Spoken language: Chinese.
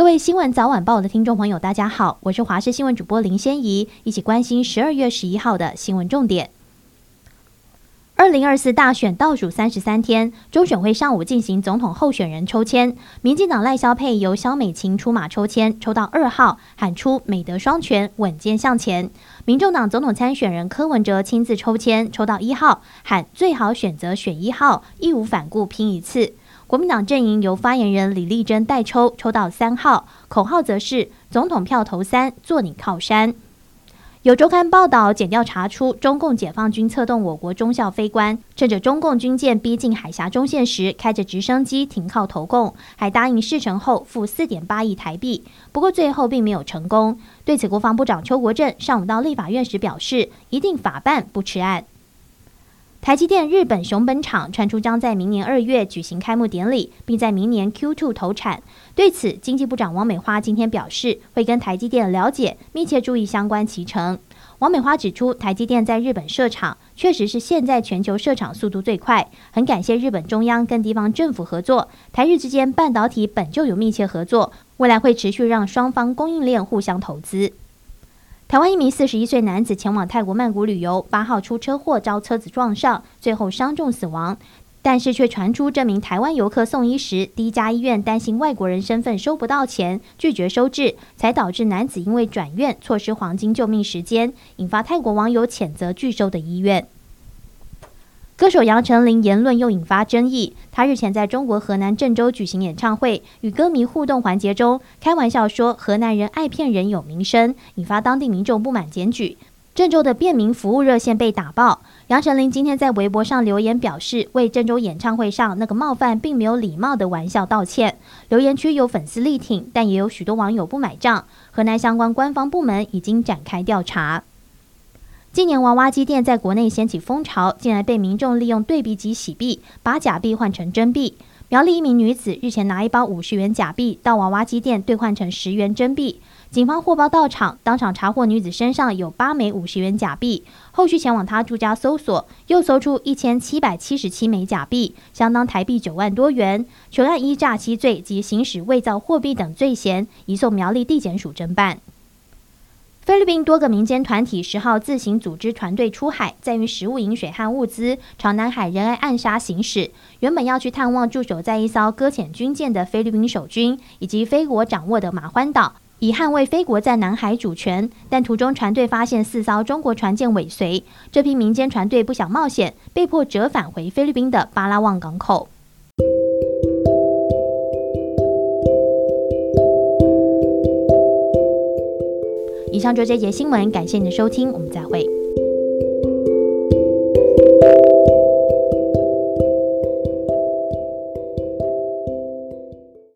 各位新闻早晚报的听众朋友，大家好，我是华视新闻主播林仙怡，一起关心十二月十一号的新闻重点。二零二四大选倒数三十三天，中选会上午进行总统候选人抽签，民进党赖萧配由萧美琴出马抽签，抽到二号，喊出“美德双全，稳健向前”。民众党总统参选人柯文哲亲自抽签，抽到一号，喊“最好选择选一号，义无反顾拼一次”。国民党阵营由发言人李丽珍代抽，抽到三号，口号则是“总统票投三，做你靠山”。有周刊报道，检调查出中共解放军策动我国中校飞官，趁着中共军舰逼近海峡中线时，开着直升机停靠投共，还答应事成后付四点八亿台币。不过最后并没有成功。对此，国防部长邱国正上午到立法院时表示，一定法办不吃案。台积电日本熊本厂传出将在明年二月举行开幕典礼，并在明年 Q2 投产。对此，经济部长王美花今天表示，会跟台积电了解，密切注意相关期程。王美花指出，台积电在日本设厂，确实是现在全球设厂速度最快，很感谢日本中央跟地方政府合作。台日之间半导体本就有密切合作，未来会持续让双方供应链互相投资。台湾一名四十一岁男子前往泰国曼谷旅游，八号出车祸遭车子撞上，最后伤重死亡。但是却传出这名台湾游客送医时，第一家医院担心外国人身份收不到钱，拒绝收治，才导致男子因为转院错失黄金救命时间，引发泰国网友谴责拒收的医院。歌手杨丞琳言论又引发争议。他日前在中国河南郑州举行演唱会，与歌迷互动环节中，开玩笑说河南人爱骗人有名声，引发当地民众不满检举。郑州的便民服务热线被打爆。杨丞琳今天在微博上留言表示，为郑州演唱会上那个冒犯并没有礼貌的玩笑道歉。留言区有粉丝力挺，但也有许多网友不买账。河南相关官方部门已经展开调查。近年娃娃机店在国内掀起风潮，竟然被民众利用对比机洗币，把假币换成真币。苗栗一名女子日前拿一包五十元假币到娃娃机店兑换成十元真币，警方获报到场，当场查获女子身上有八枚五十元假币。后续前往她住家搜索，又搜出一千七百七十七枚假币，相当台币九万多元。全案依诈欺罪及行使伪造货币等罪嫌，移送苗栗地检署侦办。菲律宾多个民间团体十号自行组织团队出海，载运食物、饮水和物资，朝南海仁爱暗沙行驶。原本要去探望驻守在一艘搁浅军舰的菲律宾守军，以及菲国掌握的马欢岛，以捍卫菲国在南海主权。但途中船队发现四艘中国船舰尾随，这批民间船队不想冒险，被迫折返回菲律宾的巴拉望港口。以上就这节新闻，感谢您的收听，我们再会。